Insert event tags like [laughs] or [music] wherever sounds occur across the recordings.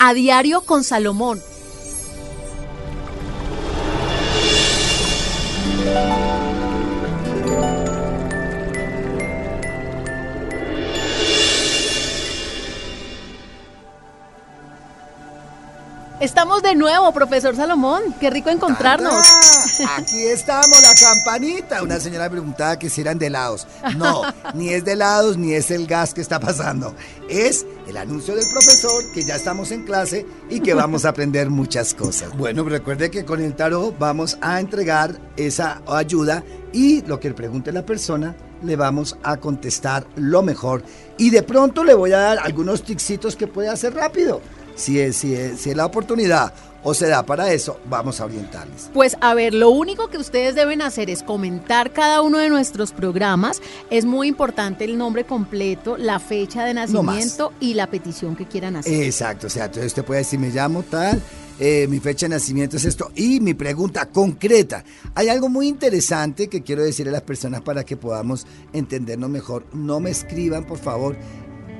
A diario con Salomón. Estamos de nuevo, profesor Salomón. Qué rico encontrarnos. Aquí estamos, la campanita. Una señora preguntaba que si eran de helados. No, ni es de helados ni es el gas que está pasando. Es el anuncio del profesor que ya estamos en clase y que vamos a aprender muchas cosas. Bueno, recuerde que con el tarot vamos a entregar esa ayuda y lo que pregunte la persona le vamos a contestar lo mejor. Y de pronto le voy a dar algunos ticsitos que puede hacer rápido. Si es, si, si es la oportunidad o se da para eso, vamos a orientarles. Pues a ver, lo único que ustedes deben hacer es comentar cada uno de nuestros programas. Es muy importante el nombre completo, la fecha de No nacimiento y la petición que quieran hacer. Exacto, o sea, entonces usted puede decir, me llamo tal, eh, mi fecha de nacimiento es esto, y mi pregunta concreta. Hay algo muy interesante que quiero decirle a las personas para que podamos entendernos mejor. No me escriban, por favor,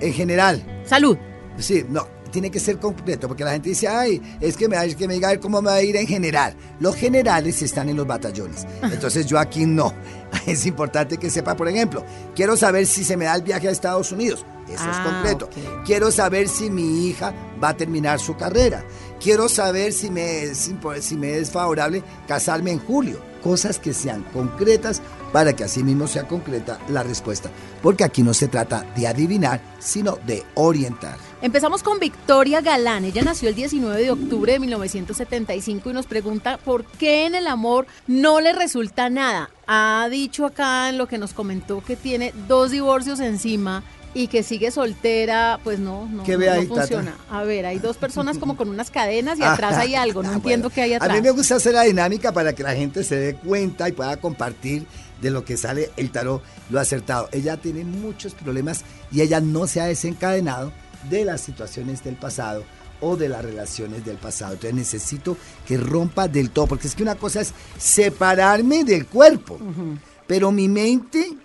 en general. Salud. Sí, no, tiene que ser concreto, porque la gente dice, ay, es que me, es que me diga cómo me va a ir en general. Los generales están en los batallones. [laughs] Entonces yo aquí no. [laughs] Es importante que sepa, por ejemplo, quiero saber si se me da el viaje a Estados Unidos. Eso es Ah, concreto. ok. Quiero saber si mi hija va a terminar su carrera. Quiero saber si me, si, si me es favorable casarme en julio. Cosas que sean concretas para que así mismo sea concreta la respuesta. Porque aquí no se trata de adivinar, sino de orientar. Empezamos con Victoria Galán. Ella nació el 19 de octubre de 1975 y nos pregunta por qué en el amor no le resulta nada. Ha dicho acá en lo que nos comentó que tiene dos divorcios encima y que sigue soltera, pues no, no, funciona. A ver, hay dos personas como con unas cadenas y atrás hay [laughs] algo, no Ah, entiendo bueno. qué hay atrás. A mí me gusta hacer la dinámica para que la gente se dé cuenta y pueda compartir de lo que sale el tarot, lo acertado. Ella tiene muchos problemas y ella no se ha desencadenado de las situaciones del pasado o de las relaciones del pasado. Entonces necesito que rompa del todo, porque es que una cosa es separarme del cuerpo, pero mi mente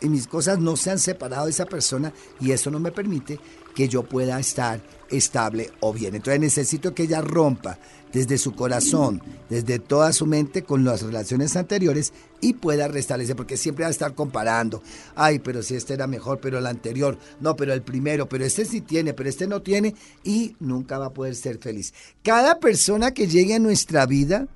y mis cosas no se han separado de esa persona y eso no me permite que yo pueda estar estable o bien. Entonces necesito que ella rompa desde su corazón, desde toda su mente con las relaciones anteriores y pueda restablecer, porque siempre va a estar comparando. Ay, pero si este era mejor, pero el anterior, no, pero el primero, pero este sí tiene, pero este no tiene y nunca va a poder ser feliz. Cada persona que llegue a nuestra vida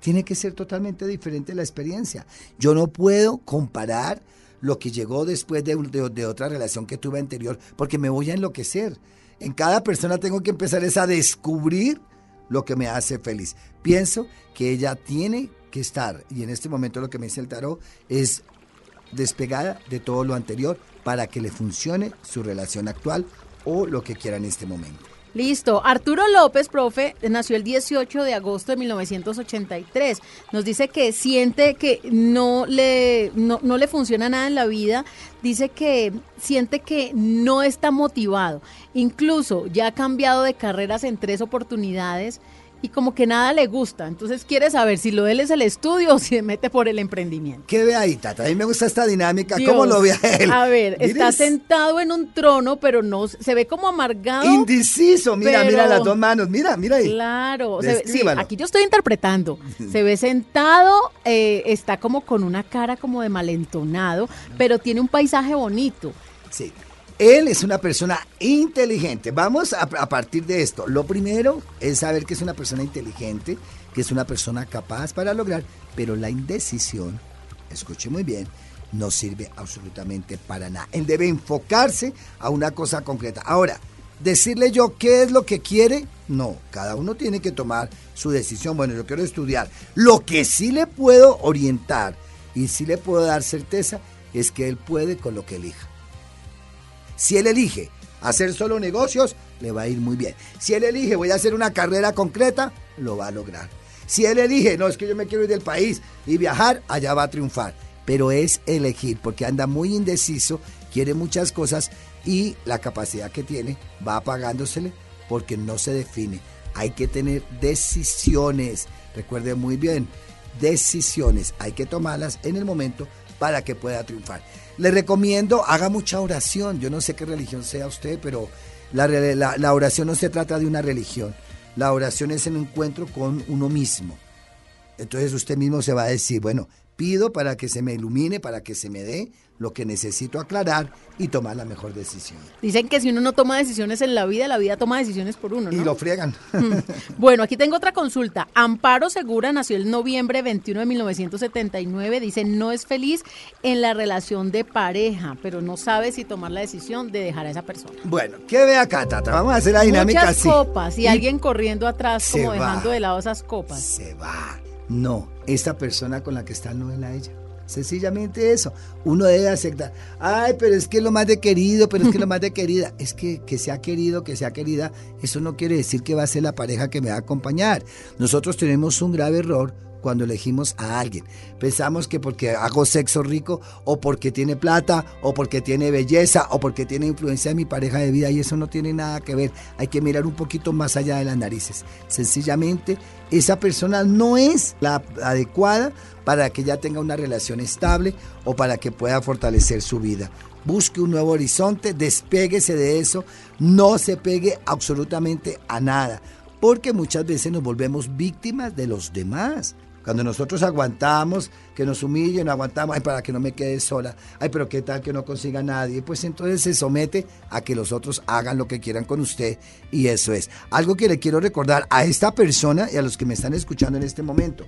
tiene que ser totalmente diferente la experiencia. Yo no puedo comparar lo que llegó después de, de- de otra relación que tuve anterior, porque me voy a enloquecer. En cada persona tengo que empezar a descubrir lo que me hace feliz. Pienso que ella tiene que estar, y en este momento lo que me dice el tarot es despegada de todo lo anterior para que le funcione su relación actual o lo que quiera en este momento. Listo. Arturo López, profe, nació el 18 de agosto de 1983. Nos dice que siente que no le, no, no le funciona nada en la vida. Dice que siente que no está motivado. Incluso ya ha cambiado de carreras en tres oportunidades y como que nada le gusta. Entonces quiere saber si lo de él es el estudio o si se mete por el emprendimiento. ¿Qué ve ahí, Tata? A mí me gusta esta dinámica. Dios. ¿Cómo lo ve a él? A ver, está es sentado en un trono, pero no se ve como amargado. Indeciso. Mira, pero- mira las dos manos. Mira, mira ahí. Claro, se ve- sí, aquí yo estoy interpretando. Se ve sentado, eh, está como con una cara como de malentonado, pero tiene un paisaje bonito. Sí. Él es una persona inteligente. Vamos a, partir de esto. Lo primero es saber que es una persona inteligente, que es una persona capaz para lograr, pero la indecisión, escuche muy bien, no sirve absolutamente para nada. Él debe enfocarse a una cosa concreta. Ahora, decirle yo qué es lo que quiere, no, cada uno tiene que tomar su decisión. Bueno, yo quiero estudiar. Lo que sí le puedo orientar y sí le puedo dar certeza es que él puede con lo que elija. Si él elige hacer solo negocios, le va a ir muy bien. Si él elige voy a hacer una carrera concreta, lo va a lograr. Si él elige, no es que yo me quiero ir del país y viajar, allá va a triunfar pero es elegir porque anda muy indeciso, quiere muchas cosas y la capacidad que tiene va apagándosele porque no se define. Hay que tener decisiones, recuerde muy bien, decisiones, hay que tomarlas en el momento para que pueda triunfar. Le recomiendo, haga mucha oración, yo no sé qué religión sea usted, pero la, la oración no se trata de una religión, la oración es el encuentro con uno mismo. Entonces usted mismo se va a decir, bueno, pido para que se me ilumine, para que se me dé lo que necesito aclarar y tomar la mejor decisión. Dicen que si uno no toma decisiones en la vida, la vida toma decisiones por uno, ¿no? Y lo friegan. Mm. Bueno, aquí tengo otra consulta. Amparo Segura nació el noviembre 21 de 1979. Dice, no es feliz en la relación de pareja, pero no sabe si tomar la decisión de dejar a esa persona. Bueno, ¿qué ve acá, Tata? Vamos a hacer la dinámica Muchas así. copas y, alguien corriendo atrás como va. dejando de lado esas copas. Se va. No, esta persona con la que está no es la ella. Sencillamente eso. Uno debe aceptar. Ay, pero es que lo más de querido, pero es que lo más de querida. [laughs] Es que que sea querido, que sea querida, eso no quiere decir que va a ser la pareja que me va a acompañar. Nosotros tenemos un grave error cuando elegimos a alguien. Pensamos que porque hago sexo rico, o porque tiene plata, o porque tiene belleza, o porque tiene influencia en mi pareja de vida, y eso no tiene nada que ver. Hay que mirar un poquito más allá de las narices. Sencillamente, esa persona no es la adecuada para que ella tenga una relación estable o para que pueda fortalecer su vida. Busque un nuevo horizonte, despéguese de eso, no se pegue absolutamente a nada, porque muchas veces nos volvemos víctimas de los demás. Cuando nosotros aguantamos, que nos humillen, aguantamos, ay, para que no me quede sola, ay, pero qué tal que no consiga nadie, pues entonces se somete a que los otros hagan lo que quieran con usted y eso es. Algo que le quiero recordar a esta persona y a los que me están escuchando en este momento,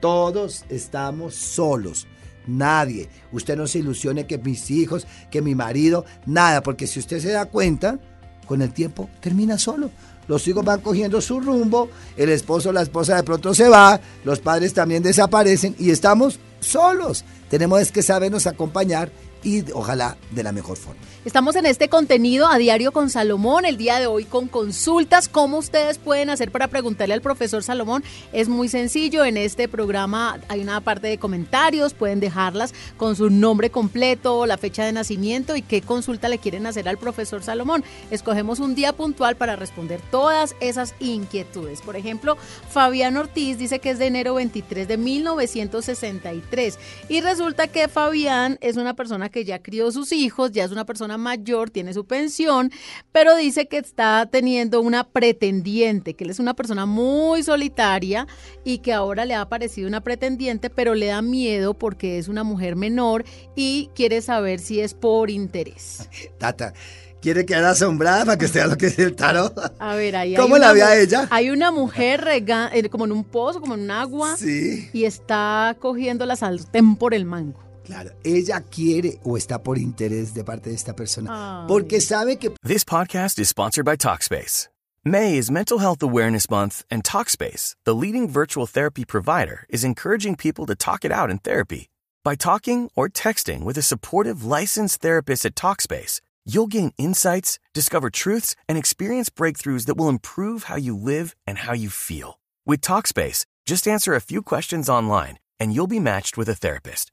todos estamos solos. Nadie. Usted no se ilusione que mis hijos, que mi marido, nada, porque si usted se da cuenta, con el tiempo termina solo. Los hijos van cogiendo su rumbo, el esposo, la esposa de pronto se va, los padres también desaparecen y estamos solos. Tenemos que sabernos acompañar y ojalá de la mejor forma. Estamos en este contenido a diario con Salomón, el día de hoy con consultas. ¿Cómo ustedes pueden hacer para preguntarle al profesor Salomón? Es muy sencillo, en este programa hay una parte de comentarios, pueden dejarlas con su nombre completo, la fecha de nacimiento y qué consulta le quieren hacer al profesor Salomón. Escogemos un día puntual para responder todas esas inquietudes. Por ejemplo, Fabián Ortiz dice que es de enero 23 de 1963 y resulta que Fabián es una persona que ya crió sus hijos, ya es una persona mayor, tiene su pensión, pero dice que está teniendo una pretendiente, que él es una persona muy solitaria y que ahora le ha aparecido una pretendiente, pero le da miedo porque es una mujer menor y quiere saber si es por interés. [laughs] Tata, ¿quiere quedar asombrada para que usted vea lo que es el tarot? A ver, ahí ¿Cómo hay la ve a ella? Hay una mujer rega- eh, como en un pozo, como en un agua, Sí. y está cogiendo la sartén por el mango. Claro, ella quiere o está por interés de parte de esta persona, Ay. porque sabe que This podcast is sponsored by Talkspace. May is Mental Health Awareness Month, and Talkspace, the leading virtual therapy provider, is encouraging people to talk it out in therapy. By talking or texting with a supportive licensed therapist at Talkspace, you'll gain insights, discover truths, and experience breakthroughs that will improve how you live and how you feel. With Talkspace, just answer a few questions online, and you'll be matched with a therapist.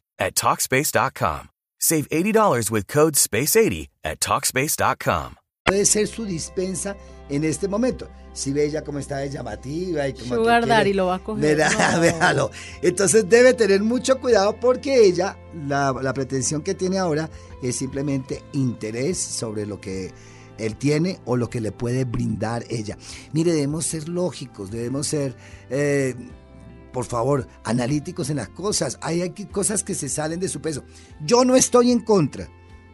at Talkspace.com. Save $80 with code SPACE80 at Talkspace.com. puede ser su dispensa en este momento. Si ve ella cómo está de llamativa y como Sugar Daddy lo va a coger. Verá, véalo. Entonces debe tener mucho cuidado porque ella, la, la pretensión que tiene ahora es simplemente interés sobre lo que él tiene o lo que le puede brindar ella. Mire, debemos ser lógicos, debemos ser, eh, por favor, analíticos en las cosas. Hay aquí cosas que se salen de su peso. Yo no estoy en contra.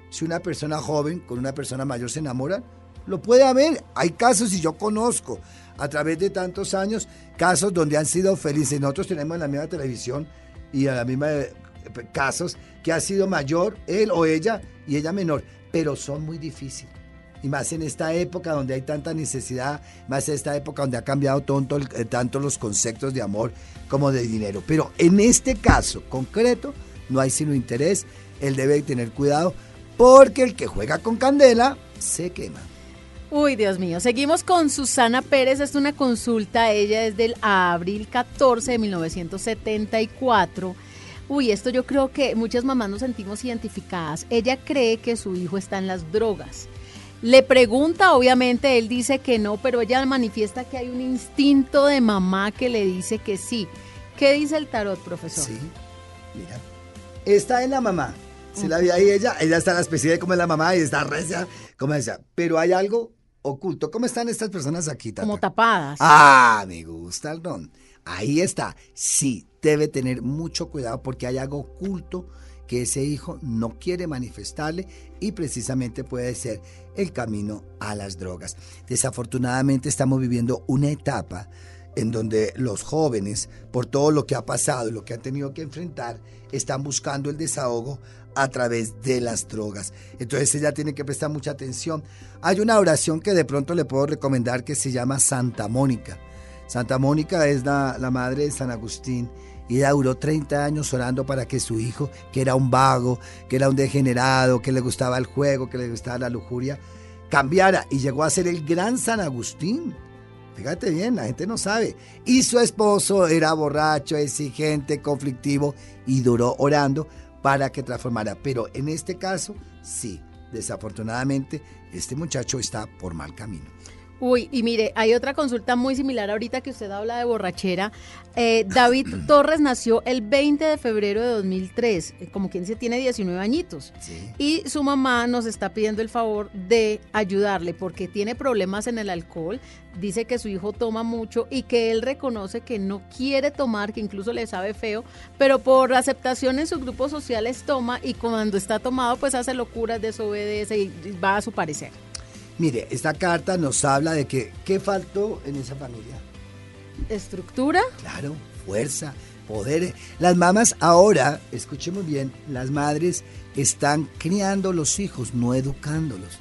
Si una persona joven con una persona mayor se enamora, lo puede haber. Hay casos, y yo conozco a través de tantos años, casos donde han sido felices. Nosotros tenemos en la misma televisión y a la misma eh, casos que ha sido mayor él o ella y ella menor, pero son muy difíciles. Y más en esta época donde hay tanta necesidad, más en esta época donde ha cambiado tanto, eh, tanto los conceptos de amor como de dinero. Pero en este caso concreto no hay sino interés, él debe tener cuidado porque el que juega con candela se quema. Uy, Dios mío. Seguimos con Susana Pérez. Es una consulta. Ella es del abril 14 de 1974. Uy, esto yo creo que muchas mamás nos sentimos identificadas. Ella cree que su hijo está en las drogas. Le pregunta, obviamente, él dice que no, pero ella manifiesta que hay un instinto de mamá que le dice que sí. ¿Qué dice el tarot, profesor? Sí, mira. Está en la mamá. Se la vi ahí ella, ella está en la especie de como es la mamá y está recia, como decía. Pero hay algo oculto. ¿Cómo están estas personas aquí? Tata? Como tapadas. Ah, me gusta el don. Ahí está. Sí, debe tener mucho cuidado porque hay algo oculto que ese hijo no quiere manifestarle y precisamente puede ser el camino a las drogas. Desafortunadamente estamos viviendo una etapa en donde los jóvenes, por todo lo que ha pasado y lo que han tenido que enfrentar, están buscando el desahogo a través de las drogas. Entonces ella tiene que prestar mucha atención. Hay una oración que de pronto le puedo recomendar que se llama Santa Mónica. Santa Mónica es la, la madre de San Agustín y duró 30 años orando para que su hijo, que era un vago, que era un degenerado, que le gustaba el juego, que le gustaba la lujuria, cambiara y llegó a ser el gran San Agustín. Fíjate bien, la gente no sabe. Y su esposo era borracho, exigente, conflictivo y duró orando para que transformara. Pero en este caso, sí, desafortunadamente, este muchacho está por mal camino. Uy, y mire, hay otra consulta muy similar ahorita que usted habla de borrachera. Eh, David [clears throat] Torres nació el 20 de febrero de 2003, eh, como quien se tiene 19 añitos. Sí. Y su mamá nos está pidiendo el favor de ayudarle porque tiene problemas en el alcohol. Dice que su hijo toma mucho y que él reconoce que no quiere tomar, que incluso le sabe feo, pero por aceptación en sus grupos sociales toma y cuando está tomado pues hace locuras, desobedece y va a su parecer. Mire, esta carta nos habla de que, ¿qué faltó en esa familia? ¿Estructura? Claro, fuerza, poder. Las mamás ahora, escuchemos bien, las madres están criando los hijos, no educándolos.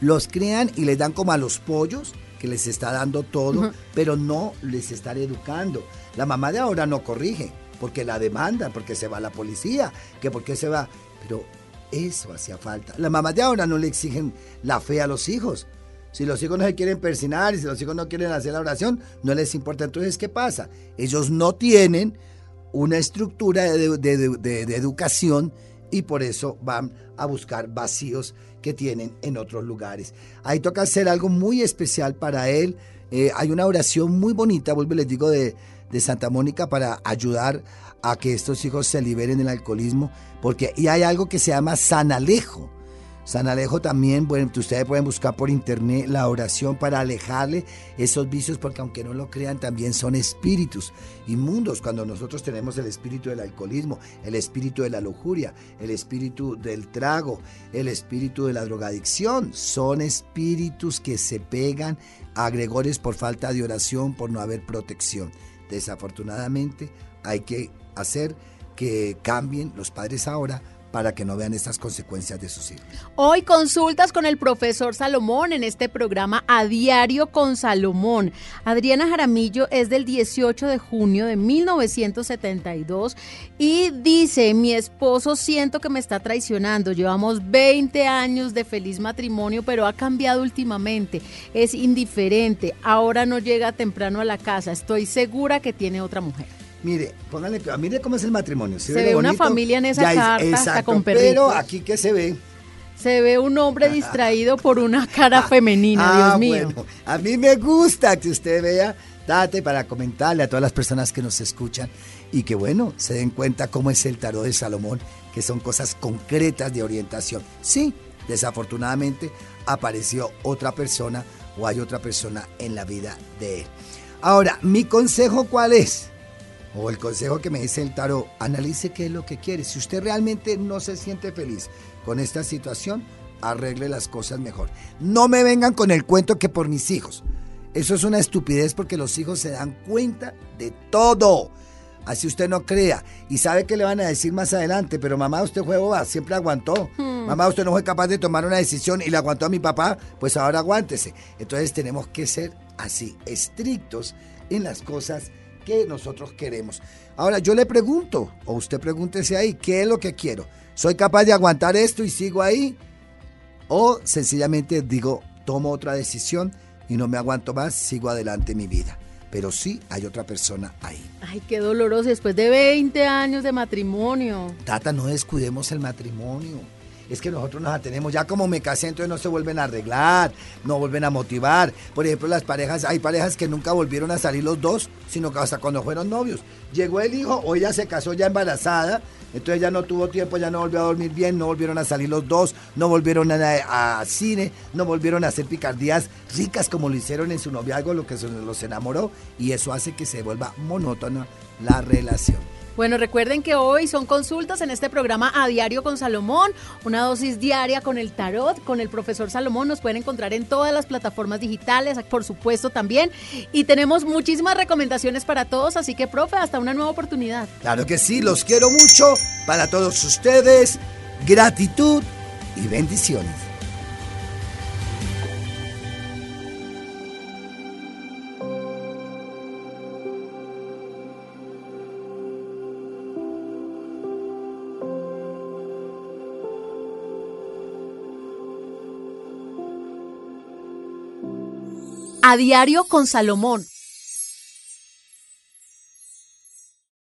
Los crían y les dan como a los pollos, que les está dando todo, pero no les están educando. La mamá de ahora no corrige, porque la demandan, porque se va la policía, que porque se va. Pero eso hacía falta. Las mamás de ahora no le exigen la fe a los hijos. Si los hijos no se quieren persinar y si los hijos no quieren hacer la oración, no les importa. Entonces, ¿qué pasa? Ellos no tienen una estructura de, educación y por eso van a buscar vacíos que tienen en otros lugares. Ahí toca hacer algo muy especial para él. Eh, hay una oración muy bonita, vuelvo y les digo, de, de Santa Mónica para ayudar a que estos hijos se liberen del alcoholismo, porque y hay algo que se llama Sanalejo. San Alejo también, bueno, ustedes pueden buscar por internet la oración para alejarle esos vicios, porque aunque no lo crean, también son espíritus inmundos. Cuando nosotros tenemos el espíritu del alcoholismo, el espíritu de la lujuria, el espíritu del trago, el espíritu de la drogadicción, son espíritus que se pegan a Gregores por falta de oración, por no haber protección. Desafortunadamente, hay que hacer que cambien los padres ahora para que no vean estas consecuencias de sus hijos. Hoy consultas con el profesor Salomón en este programa A Diario con Salomón. Adriana Jaramillo es del 18 de junio de 1972 y dice, mi esposo siento que me está traicionando. Llevamos 20 años de feliz matrimonio, pero ha cambiado últimamente. Es indiferente. Ahora no llega temprano a la casa. Estoy segura que tiene otra mujer. Mire, póngale. Mire cómo es el matrimonio. ¿sí Se ve una familia en esa Ya es- carta, hasta con Pero aquí que se ve, Se ve un hombre distraído por una cara femenina, Ah, Dios mío. bueno, a mí me gusta que usted vea, date para comentarle a todas las personas que nos escuchan y que bueno, se den cuenta cómo es el tarot de Salomón, que son cosas concretas de orientación. Sí, desafortunadamente apareció otra persona o hay otra persona en la vida de él. Ahora, mi consejo cuál es? O el consejo que me dice el tarot, analice qué es lo que quiere. Si usted realmente no se siente feliz con esta situación, arregle las cosas mejor. No me vengan con el cuento que por mis hijos. Eso es una estupidez porque los hijos se dan cuenta de todo. Así usted no crea. Y sabe que le van a decir más adelante, pero mamá, usted fue boba, siempre aguantó. Mamá, usted no fue capaz de tomar una decisión y la aguantó a mi papá, pues ahora aguántese. Entonces tenemos que ser así, estrictos en las cosas que nosotros queremos. Ahora yo le pregunto, o usted pregúntese ahí, ¿qué es lo que quiero? ¿Soy capaz de aguantar esto y sigo ahí? O sencillamente digo, tomo otra decisión y no me aguanto más, sigo adelante mi vida. Pero sí hay otra persona ahí. Ay, qué doloroso, después de 20 años de matrimonio. Tata, no descuidemos el matrimonio. Es que nosotros nos atenemos, ya como me casé, entonces no se vuelven a arreglar, no vuelven a motivar. Por ejemplo, las parejas, hay parejas que nunca volvieron a salir los dos, sino que hasta cuando fueron novios. Llegó el hijo o ella se casó ya embarazada, entonces ya no tuvo tiempo, ya no volvió a dormir bien, no volvieron a salir los dos, no volvieron a, cine, no volvieron a hacer picardías ricas como lo hicieron en su noviazgo, lo que se los enamoró, y eso hace que se vuelva monótona la relación. Bueno, recuerden que hoy son consultas en este programa a diario con Salomón, una dosis diaria con el tarot, con el profesor Salomón. Nos pueden encontrar en todas las plataformas digitales, por supuesto también. Y tenemos muchísimas recomendaciones para todos, así que, profe, hasta una nueva oportunidad. Claro que sí, los quiero mucho. Para todos ustedes, gratitud y bendiciones. Diario con Salomón